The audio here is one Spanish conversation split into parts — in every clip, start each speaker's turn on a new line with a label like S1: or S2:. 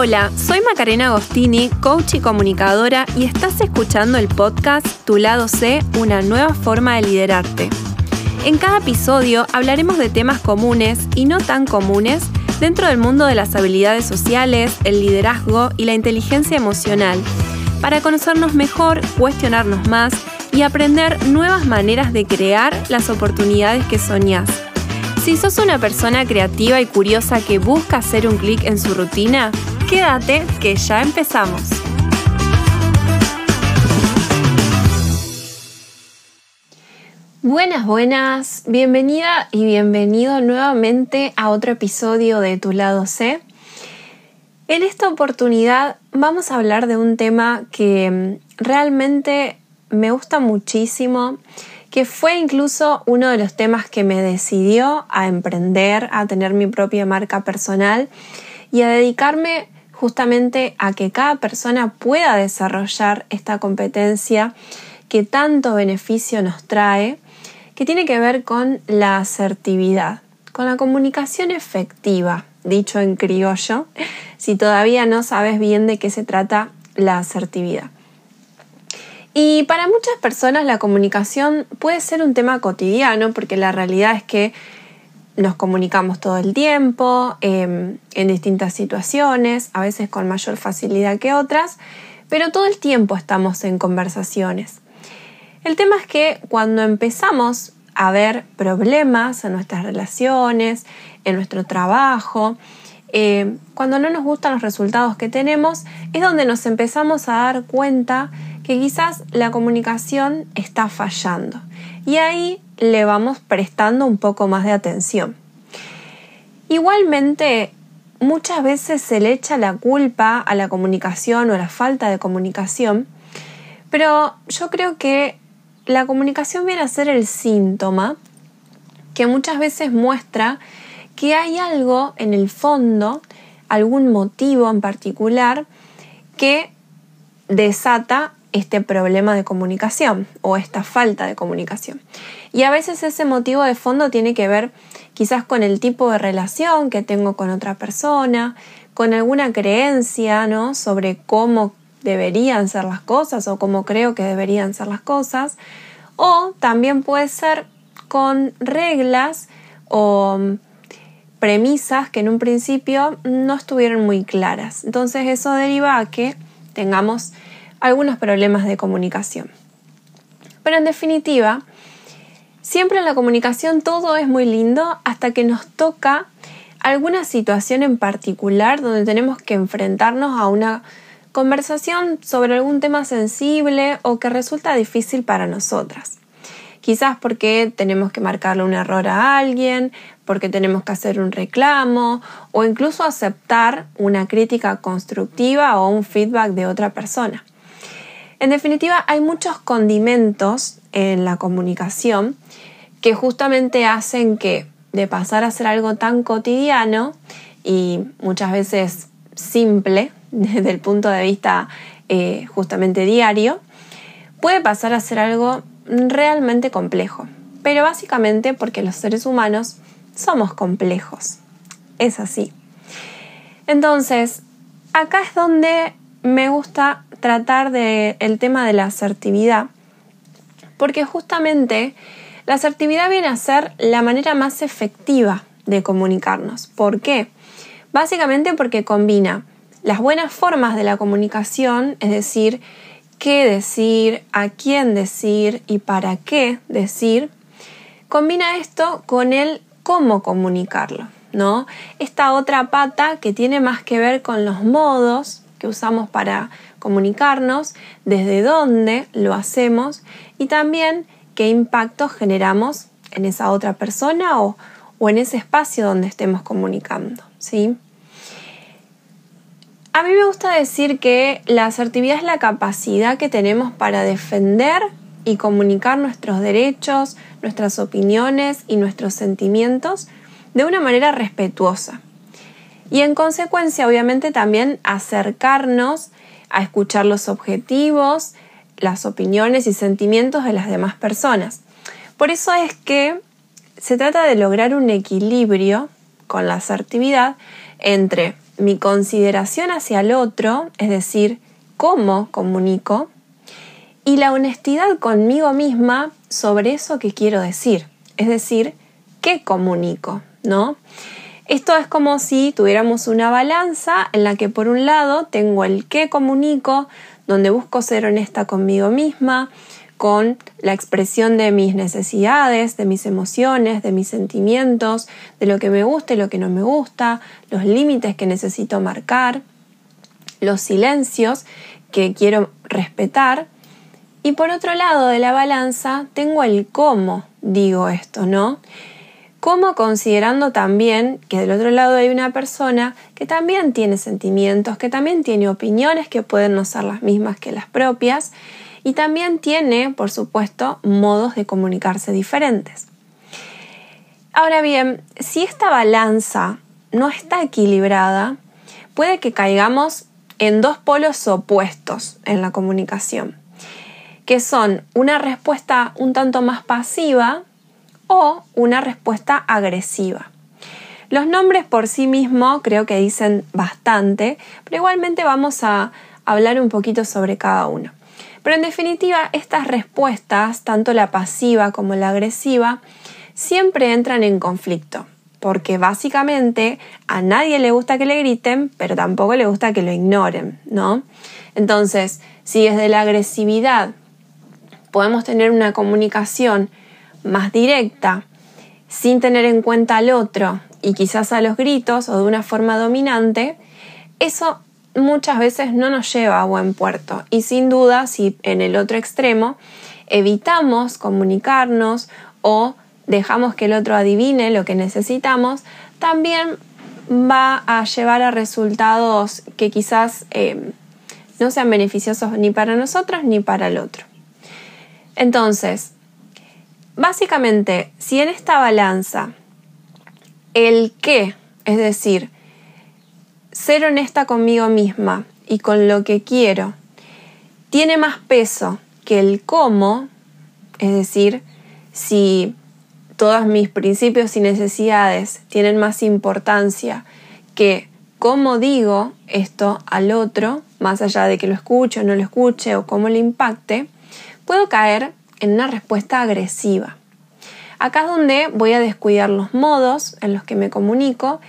S1: Hola, soy Macarena Agostini, coach y comunicadora, y estás escuchando el podcast Tu lado C, una nueva forma de liderarte. En cada episodio hablaremos de temas comunes y no tan comunes dentro del mundo de las habilidades sociales, el liderazgo y la inteligencia emocional, para conocernos mejor, cuestionarnos más y aprender nuevas maneras de crear las oportunidades que soñás. Si sos una persona creativa y curiosa que busca hacer un clic en su rutina, quédate que ya empezamos. Buenas, buenas, bienvenida y bienvenido nuevamente a otro episodio de Tu lado C. En esta oportunidad vamos a hablar de un tema que mm, realmente me gusta muchísimo que fue incluso uno de los temas que me decidió a emprender, a tener mi propia marca personal y a dedicarme justamente a que cada persona pueda desarrollar esta competencia que tanto beneficio nos trae, que tiene que ver con la asertividad, con la comunicación efectiva, dicho en criollo, si todavía no sabes bien de qué se trata la asertividad. Y para muchas personas la comunicación puede ser un tema cotidiano porque la realidad es que nos comunicamos todo el tiempo, em, en distintas situaciones, a veces con mayor facilidad que otras, pero todo el tiempo estamos en conversaciones. El tema es que cuando empezamos a ver problemas en nuestras relaciones, en nuestro trabajo, eh, cuando no nos gustan los resultados que tenemos, es donde nos empezamos a dar cuenta que quizás la comunicación está fallando. Y ahí le vamos prestando un poco más de atención. Igualmente, muchas veces se le echa la culpa a la comunicación o a la falta de comunicación, pero yo creo que la comunicación viene a ser el síntoma que muchas veces muestra que hay algo en el fondo, algún motivo en particular, que desata este problema de comunicación o esta falta de comunicación. Y a veces ese motivo de fondo tiene que ver quizás con el tipo de relación que tengo con otra persona, con alguna creencia, ¿no? sobre cómo deberían ser las cosas o cómo creo que deberían ser las cosas, o también puede ser con reglas o premisas que en un principio no estuvieron muy claras. Entonces eso deriva a que tengamos algunos problemas de comunicación. Pero en definitiva, siempre en la comunicación todo es muy lindo hasta que nos toca alguna situación en particular donde tenemos que enfrentarnos a una conversación sobre algún tema sensible o que resulta difícil para nosotras. Quizás porque tenemos que marcarle un error a alguien, porque tenemos que hacer un reclamo o incluso aceptar una crítica constructiva o un feedback de otra persona. En definitiva, hay muchos condimentos en la comunicación que justamente hacen que de pasar a ser algo tan cotidiano y muchas veces simple desde el punto de vista eh, justamente diario, puede pasar a ser algo realmente complejo. Pero básicamente porque los seres humanos somos complejos. Es así. Entonces, acá es donde me gusta tratar del el tema de la asertividad, porque justamente la asertividad viene a ser la manera más efectiva de comunicarnos. ¿Por qué? Básicamente porque combina las buenas formas de la comunicación, es decir, qué decir, a quién decir y para qué decir, combina esto con el cómo comunicarlo, ¿no? Esta otra pata que tiene más que ver con los modos que usamos para comunicarnos, desde dónde lo hacemos y también qué impacto generamos en esa otra persona o, o en ese espacio donde estemos comunicando. ¿sí? A mí me gusta decir que la asertividad es la capacidad que tenemos para defender y comunicar nuestros derechos, nuestras opiniones y nuestros sentimientos de una manera respetuosa. Y en consecuencia, obviamente, también acercarnos a escuchar los objetivos, las opiniones y sentimientos de las demás personas. Por eso es que se trata de lograr un equilibrio con la asertividad entre mi consideración hacia el otro, es decir, cómo comunico, y la honestidad conmigo misma sobre eso que quiero decir, es decir, qué comunico, ¿no? Esto es como si tuviéramos una balanza en la que por un lado tengo el qué comunico, donde busco ser honesta conmigo misma, con la expresión de mis necesidades, de mis emociones, de mis sentimientos, de lo que me gusta y lo que no me gusta, los límites que necesito marcar, los silencios que quiero respetar. Y por otro lado de la balanza tengo el cómo digo esto, ¿no? Cómo considerando también que del otro lado hay una persona que también tiene sentimientos, que también tiene opiniones que pueden no ser las mismas que las propias y también tiene, por supuesto, modos de comunicarse diferentes. Ahora bien, si esta balanza no está equilibrada, puede que caigamos en dos polos opuestos en la comunicación, que son una respuesta un tanto más pasiva o una respuesta agresiva. Los nombres por sí mismos creo que dicen bastante, pero igualmente vamos a hablar un poquito sobre cada uno. Pero en definitiva, estas respuestas, tanto la pasiva como la agresiva, siempre entran en conflicto, porque básicamente a nadie le gusta que le griten, pero tampoco le gusta que lo ignoren, ¿no? Entonces, si desde la agresividad podemos tener una comunicación más directa, sin tener en cuenta al otro y quizás a los gritos o de una forma dominante, eso muchas veces no nos lleva a buen puerto y sin duda si en el otro extremo evitamos comunicarnos o dejamos que el otro adivine lo que necesitamos, también va a llevar a resultados que quizás eh, no sean beneficiosos ni para nosotros ni para el otro. Entonces, básicamente, si en esta balanza el qué, es decir, ser honesta conmigo misma y con lo que quiero tiene más peso que el cómo, es decir, si todos mis principios y necesidades tienen más importancia que cómo digo esto al otro, más allá de que lo escuche o no lo escuche o cómo le impacte, puedo caer en una respuesta agresiva. Acá es donde voy a descuidar los modos en los que me comunico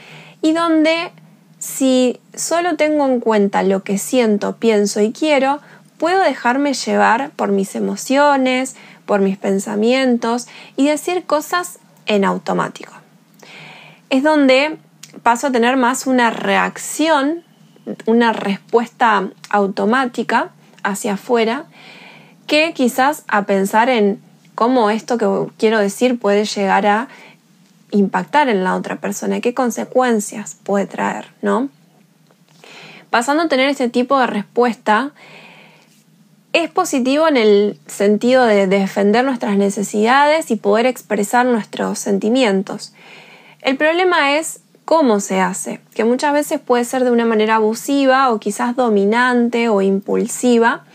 S1: y donde si solo tengo en cuenta lo que siento, pienso y quiero, puedo dejarme llevar por mis emociones, por mis pensamientos y decir cosas en automático. Es donde paso a tener más una reacción, una respuesta automática hacia afuera, que quizás a pensar en cómo esto que quiero decir puede llegar a impactar en la otra persona, qué consecuencias puede traer, ¿no? Pasando a tener este tipo de respuesta, es positivo en el sentido de defender nuestras necesidades y poder expresar nuestros sentimientos. El problema es cómo se hace, que muchas veces puede ser de una manera abusiva o quizás dominante o impulsiva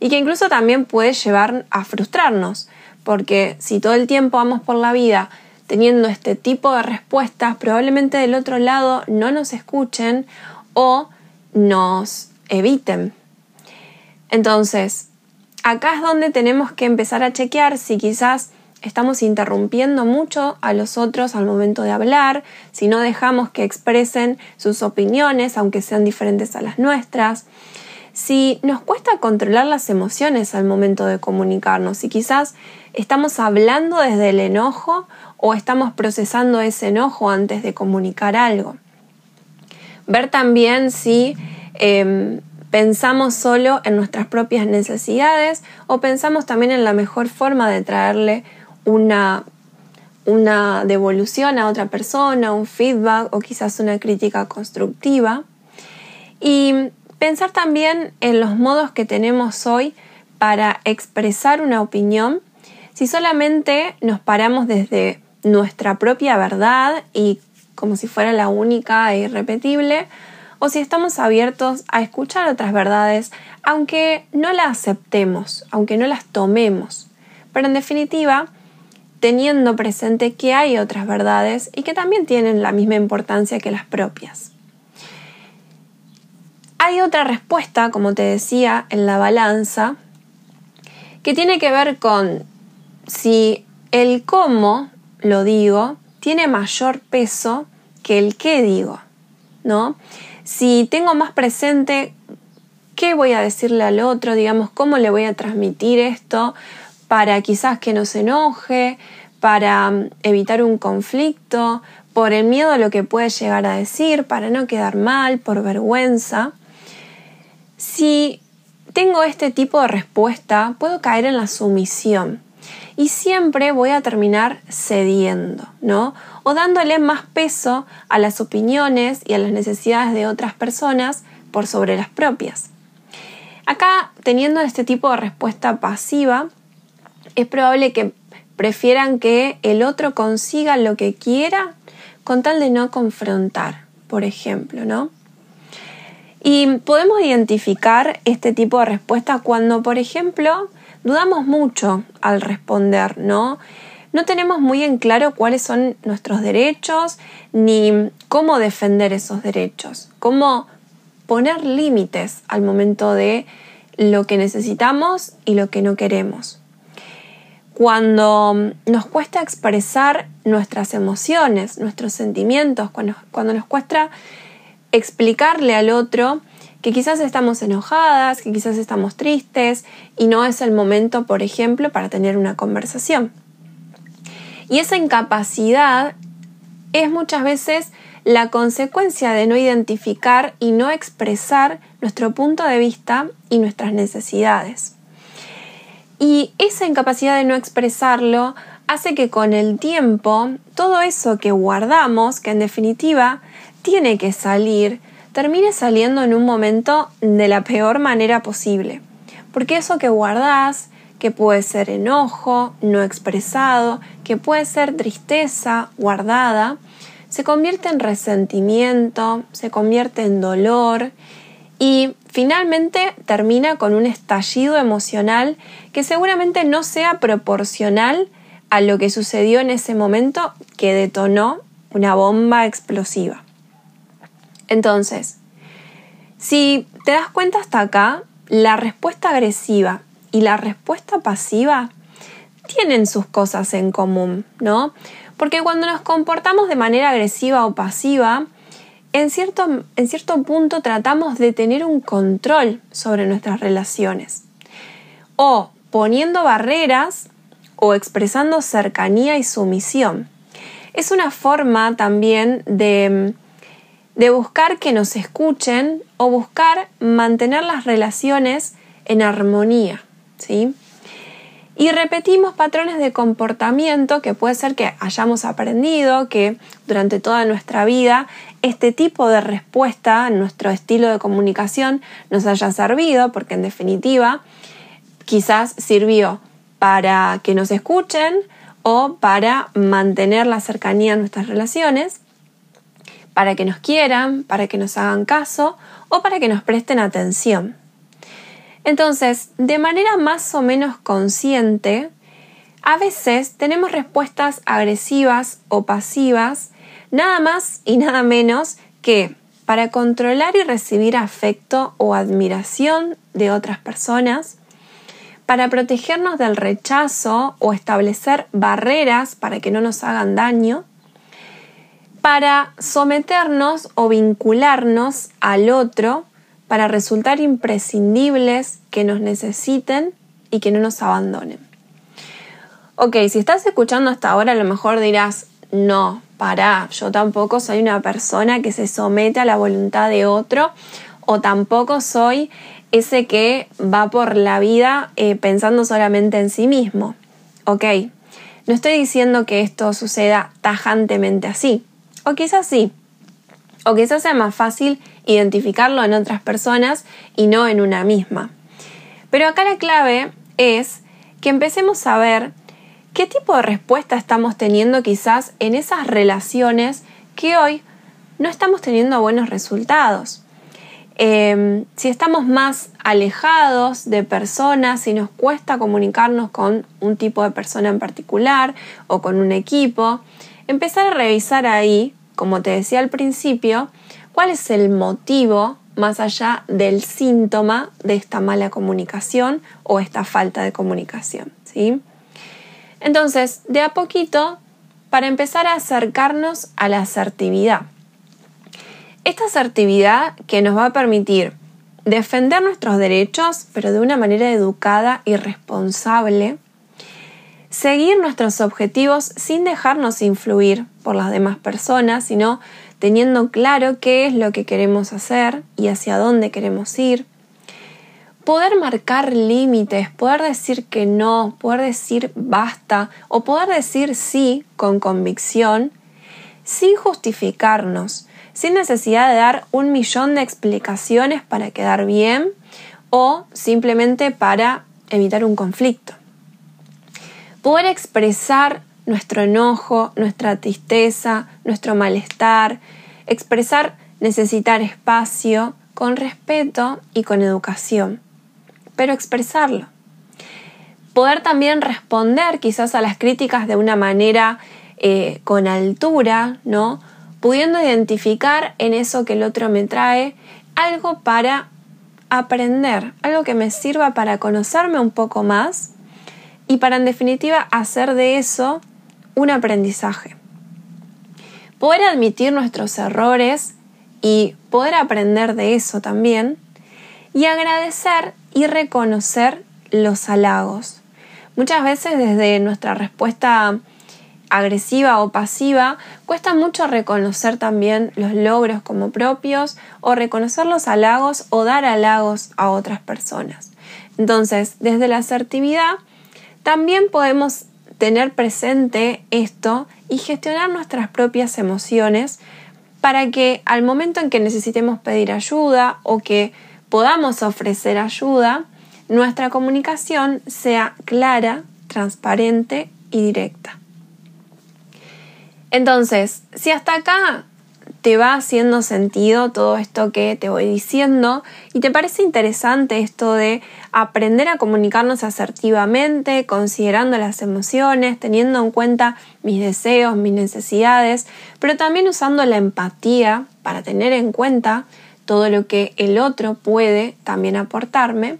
S1: y que incluso también puede llevar a frustrarnos, porque si todo el tiempo vamos por la vida teniendo este tipo de respuestas, probablemente del otro lado no nos escuchen o nos eviten. Entonces, acá es donde tenemos que empezar a chequear si quizás estamos interrumpiendo mucho a los otros al momento de hablar, si no dejamos que expresen sus opiniones, aunque sean diferentes a las nuestras, si nos cuesta controlar las emociones al momento de comunicarnos, si quizás estamos hablando desde el enojo o estamos procesando ese enojo antes de comunicar algo. Ver también si em, pensamos solo en nuestras propias necesidades o pensamos también en la mejor forma de traerle una, una devolución a otra persona, un feedback o quizás una crítica constructiva. Y pensar también en los modos que tenemos hoy para expresar una opinión si solamente nos paramos desde nuestra propia verdad y como si fuera la única e irrepetible, o si estamos abiertos a escuchar otras verdades, aunque no las aceptemos, aunque no las tomemos. Pero en definitiva, teniendo presente que hay otras verdades y que también tienen la misma importancia que las propias. Hay otra respuesta, como te decía, en la balanza, que tiene que ver con si el cómo lo digo tiene mayor peso que el qué digo, ¿no? Si tengo más presente qué voy a decirle al otro, digamos, cómo le voy a transmitir esto para quizás que no se enoje, para mm, evitar un conflicto, por el miedo a lo que puede llegar a decir, para no quedar mal, por vergüenza. Si tengo este tipo de respuesta, puedo caer en la sumisión y siempre voy a terminar cediendo, ¿no? O dándole más peso a las opiniones y a las necesidades de otras personas por sobre las propias. Acá, teniendo este tipo de respuesta pasiva, es probable que prefieran que el otro consiga lo que quiera con tal de no confrontar, por ejemplo, ¿no? Y podemos identificar este tipo de respuesta cuando, por ejemplo, dudamos mucho al responder, ¿no? No tenemos muy en claro cuáles son nuestros derechos ni cómo defender esos derechos, cómo poner límites al momento de lo que necesitamos y lo que no queremos. Cuando nos cuesta expresar nuestras emociones, nuestros sentimientos, cuando, cuando nos cuesta explicarle al otro que quizás estamos enojadas, que quizás estamos tristes y no es el momento, por ejemplo, para tener una conversación. Y esa incapacidad es muchas veces la consecuencia de no identificar y no expresar nuestro punto de vista y nuestras necesidades. Y esa incapacidad de no expresarlo hace que con el tiempo todo eso que guardamos, que en definitiva tiene que salir, termine saliendo en un momento de la peor manera posible. Porque eso que guardás, que puede ser enojo no expresado, que puede ser tristeza guardada, se convierte en resentimiento, se convierte en dolor y finalmente termina con un estallido emocional que seguramente no sea proporcional a lo que sucedió en ese momento que detonó una bomba explosiva. Entonces, si te das cuenta hasta acá, la respuesta agresiva y la respuesta pasiva tienen sus cosas en común, ¿no? Porque cuando nos comportamos de manera agresiva o pasiva, en cierto, en cierto punto tratamos de tener un control sobre nuestras relaciones. O poniendo barreras o expresando cercanía y sumisión. Es una forma también de, de buscar que nos escuchen o buscar mantener las relaciones en armonía. ¿sí? Y repetimos patrones de comportamiento que puede ser que hayamos aprendido, que durante toda nuestra vida este tipo de respuesta, nuestro estilo de comunicación, nos haya servido, porque en definitiva quizás sirvió para que nos escuchen o para mantener la cercanía en nuestras relaciones, para que nos quieran, para que nos hagan caso o para que nos presten atención. Entonces, de manera más o menos consciente, a veces tenemos respuestas agresivas o pasivas, nada más y nada menos que para controlar y recibir afecto o admiración de otras personas, para protegernos del rechazo o establecer barreras para que no nos hagan daño, para someternos o vincularnos al otro para resultar imprescindibles, que nos necesiten y que no nos abandonen. Ok, si estás escuchando hasta ahora, a lo mejor dirás, no, para, yo tampoco soy una persona que se somete a la voluntad de otro o tampoco soy ese que va por la vida eh, pensando solamente en sí mismo. Ok, no estoy diciendo que esto suceda tajantemente así, o quizás sí, o quizás sea más fácil identificarlo en otras personas y no en una misma. Pero acá la clave es que empecemos a ver qué tipo de respuesta estamos teniendo quizás en esas relaciones que hoy no estamos teniendo buenos resultados. Em, si estamos más alejados de personas, si nos cuesta comunicarnos con un tipo de persona en particular o con un equipo, empezar a revisar ahí, como te decía al principio, cuál es el motivo más allá del síntoma de esta mala comunicación o esta falta de comunicación. ¿sí? Entonces, de a poquito, para empezar a acercarnos a la asertividad. Esta asertividad que nos va a permitir defender nuestros derechos, pero de una manera educada y responsable, seguir nuestros objetivos sin dejarnos influir por las demás personas, sino teniendo claro qué es lo que queremos hacer y hacia dónde queremos ir. Poder marcar límites, poder decir que no, poder decir basta o poder decir sí con convicción, sin justificarnos, sin necesidad de dar un millón de explicaciones para quedar bien o simplemente para evitar un conflicto. Poder expresar nuestro enojo, nuestra tristeza, nuestro malestar, expresar necesitar espacio con respeto y con educación, pero expresarlo. Poder también responder quizás a las críticas de una manera eh, con altura, ¿no? Pudiendo identificar en eso que el otro me trae algo para aprender, algo que me sirva para conocerme un poco más y para en definitiva hacer de eso un aprendizaje. Poder admitir nuestros errores y poder aprender de eso también. Y agradecer y reconocer los halagos. Muchas veces desde nuestra respuesta agresiva o pasiva, cuesta mucho reconocer también los logros como propios o reconocer los halagos o dar halagos a otras personas. Entonces, desde la asertividad, también podemos tener presente esto y gestionar nuestras propias emociones para que al momento en que necesitemos pedir ayuda o que podamos ofrecer ayuda, nuestra comunicación sea clara, transparente y directa. Entonces, si hasta acá te va haciendo sentido todo esto que te voy diciendo y te parece interesante esto de aprender a comunicarnos asertivamente, considerando las emociones, teniendo en cuenta mis deseos, mis necesidades, pero también usando la empatía para tener en cuenta todo lo que el otro puede también aportarme.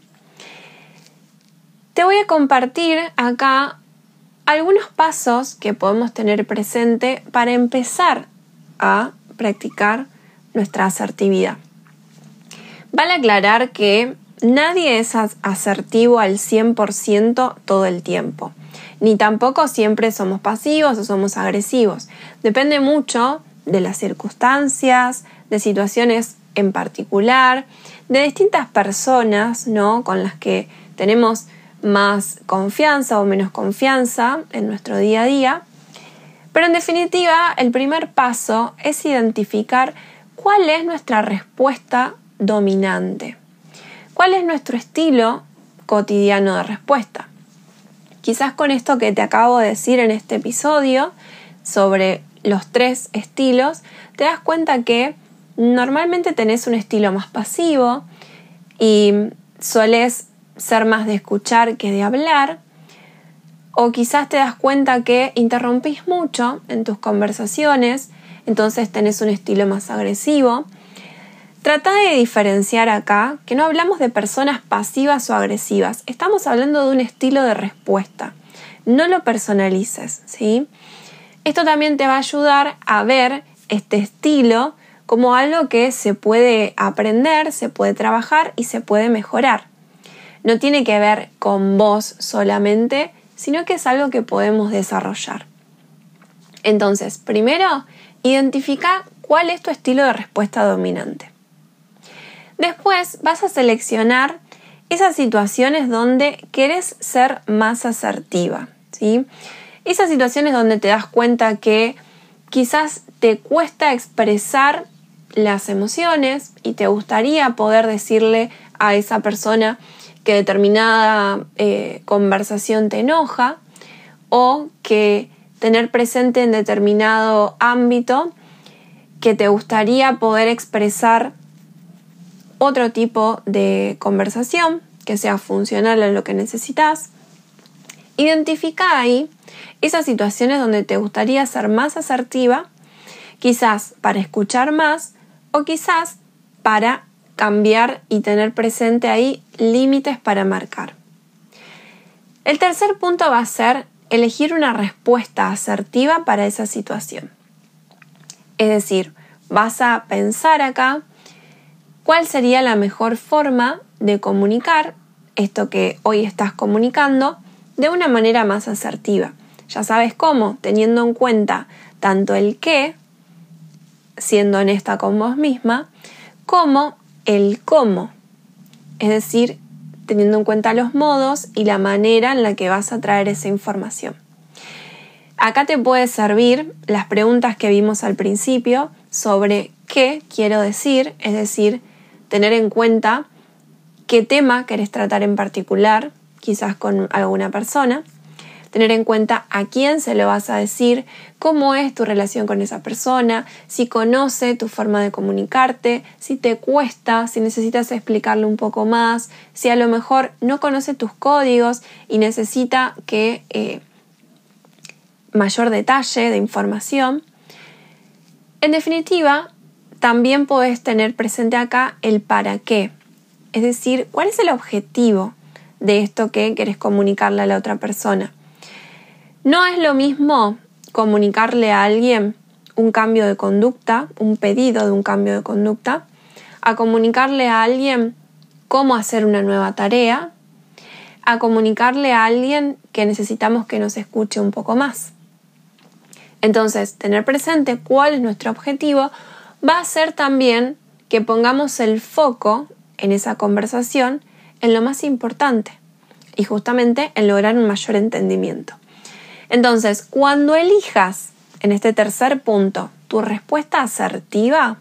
S1: Te voy a compartir acá algunos pasos que podemos tener presente para empezar a practicar nuestra asertividad. Vale aclarar que nadie es asertivo al 100% todo el tiempo, ni tampoco siempre somos pasivos o somos agresivos. Depende mucho de las circunstancias, de situaciones en particular, de distintas personas, ¿no? Con las que tenemos más confianza o menos confianza en nuestro día a día pero en definitiva, el primer paso es identificar cuál es nuestra respuesta dominante, cuál es nuestro estilo cotidiano de respuesta. Quizás con esto que te acabo de decir en este episodio sobre los tres estilos, te das cuenta que normalmente tenés un estilo más pasivo y sueles ser más de escuchar que de hablar, o quizás te das cuenta que interrumpís mucho en tus conversaciones, entonces tenés un estilo más agresivo. Trata de diferenciar acá que no hablamos de personas pasivas o agresivas, estamos hablando de un estilo de respuesta. No lo personalices, ¿sí? Esto también te va a ayudar a ver este estilo como algo que se puede aprender, se puede trabajar y se puede mejorar. No tiene que ver con vos solamente, sino que es algo que podemos desarrollar. Entonces, primero, identifica cuál es tu estilo de respuesta dominante. Después vas a seleccionar esas situaciones donde quieres ser más asertiva. ¿sí? Esas situaciones donde te das cuenta que quizás te cuesta expresar las emociones y te gustaría poder decirle a esa persona que determinada eh, conversación te enoja o que tener presente en determinado ámbito que te gustaría poder expresar otro tipo de conversación que sea funcional a lo que necesitas. Identifica ahí esas situaciones donde te gustaría ser más asertiva, quizás para escuchar más o quizás para cambiar y tener presente ahí límites para marcar. El tercer punto va a ser elegir una respuesta asertiva para esa situación. Es decir, vas a pensar acá cuál sería la mejor forma de comunicar esto que hoy estás comunicando de una manera más asertiva. Ya sabes cómo, teniendo en cuenta tanto el qué, siendo honesta con vos misma, como el cómo. Es decir, teniendo en cuenta los modos y la manera en la que vas a traer esa información. Acá te puede servir las preguntas que vimos al principio sobre qué quiero decir, es decir, tener en cuenta qué tema querés tratar en particular, quizás con alguna persona, tener en cuenta a quién se lo vas a decir, cómo es tu relación con esa persona, si conoce tu forma de comunicarte, si te cuesta, si necesitas explicarle un poco más, si a lo mejor no conoce tus códigos y necesita que eh, mayor detalle de información. En definitiva, también puedes tener presente acá el para qué, es decir, cuál es el objetivo de esto que querés comunicarle a la otra persona. No es lo mismo comunicarle a alguien un cambio de conducta, un pedido de un cambio de conducta, a comunicarle a alguien cómo hacer una nueva tarea, a comunicarle a alguien que necesitamos que nos escuche un poco más. Entonces, tener presente cuál es nuestro objetivo va a hacer también que pongamos el foco en esa conversación en lo más importante y justamente en lograr un mayor entendimiento. Entonces, cuando elijas en este tercer punto tu respuesta asertiva,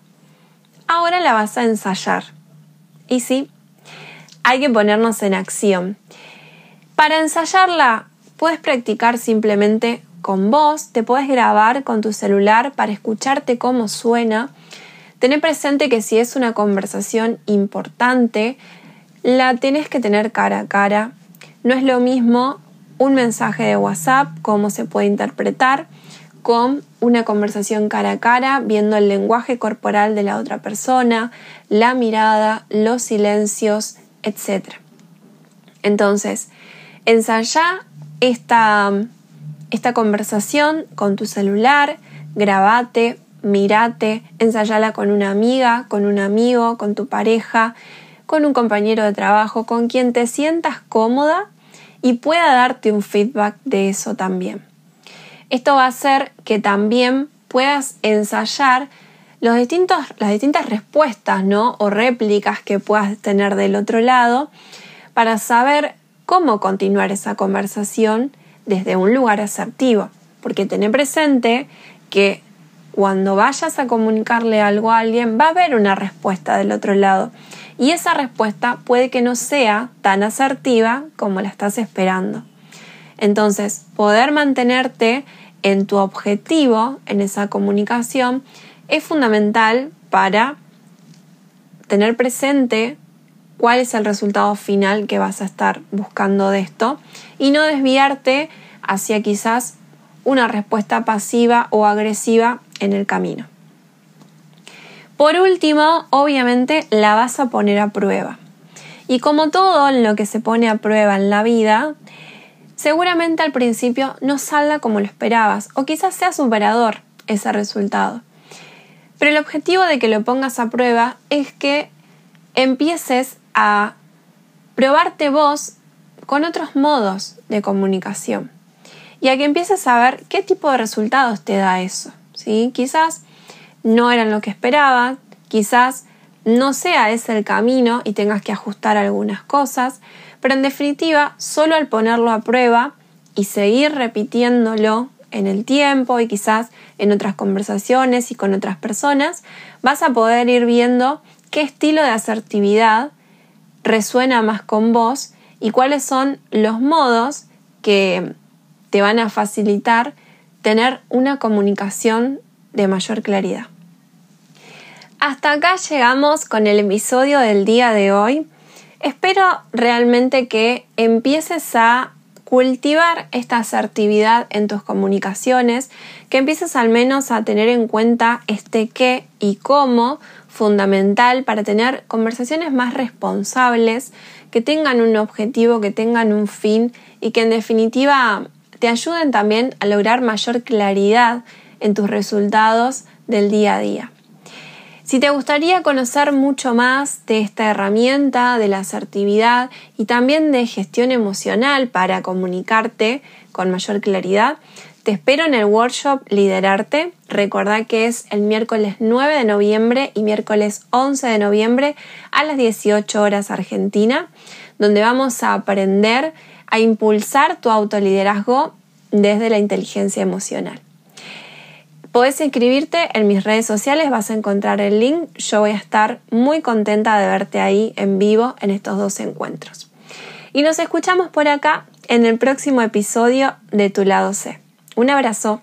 S1: ahora la vas a ensayar. Y sí, hay que ponernos en acción. Para ensayarla, puedes practicar simplemente con voz, te puedes grabar con tu celular para escucharte cómo suena. Tener presente que si es una conversación importante, la tienes que tener cara a cara. No es lo mismo un mensaje de WhatsApp, cómo se puede interpretar, con una conversación cara a cara, viendo el lenguaje corporal de la otra persona, la mirada, los silencios, etc. Entonces, ensaya esta, esta conversación con tu celular, grabate, mirate, ensayala con una amiga, con un amigo, con tu pareja, con un compañero de trabajo, con quien te sientas cómoda y pueda darte un feedback de eso también. Esto va a hacer que también puedas ensayar las distintas respuestas ¿no? o réplicas que puedas tener del otro lado para saber cómo continuar esa conversación desde un lugar asertivo. Porque ten presente que cuando vayas a comunicarle algo a alguien va a haber una respuesta del otro lado y esa respuesta puede que no sea tan asertiva como la estás esperando. Entonces, poder mantenerte en tu objetivo, en esa comunicación, es fundamental para tener presente cuál es el resultado final que vas a estar buscando de esto y no desviarte hacia quizás una respuesta pasiva o agresiva en el camino. Por último, obviamente la vas a poner a prueba. Y como todo lo que se pone a prueba en la vida, seguramente al principio no salga como lo esperabas o quizás sea superador ese resultado. Pero el objetivo de que lo pongas a prueba es que empieces a probarte vos con otros modos de comunicación y a que empieces a ver qué tipo de resultados te da eso. ¿sí? Quizás no eran lo que esperabas, quizás no sea ese el camino y tengas que ajustar algunas cosas, pero en definitiva, solo al ponerlo a prueba y seguir repitiéndolo en el tiempo y quizás en otras conversaciones y con otras personas, vas a poder ir viendo qué estilo de asertividad resuena más con vos y cuáles son los modos que te van a facilitar tener una comunicación de mayor claridad. Hasta acá llegamos con el episodio del día de hoy. Espero realmente que empieces a cultivar esta asertividad en tus comunicaciones, que empieces al menos a tener en cuenta este qué y cómo fundamental para tener conversaciones más responsables, que tengan un objetivo, que tengan un fin y que en definitiva te ayuden también a lograr mayor claridad en tus resultados del día a día. Si te gustaría conocer mucho más de esta herramienta, de la asertividad y también de gestión emocional para comunicarte con mayor claridad, te espero en el workshop Liderarte. Recordá que es el miércoles 9 de noviembre y miércoles 11 de noviembre a las 18 horas Argentina, donde vamos a aprender a impulsar tu autoliderazgo desde la inteligencia emocional. Podés inscribirte en mis redes sociales, vas a encontrar el link. Yo voy a estar muy contenta de verte ahí en vivo en estos dos encuentros. Y nos escuchamos por acá en el próximo episodio de Tu lado C. Un abrazo.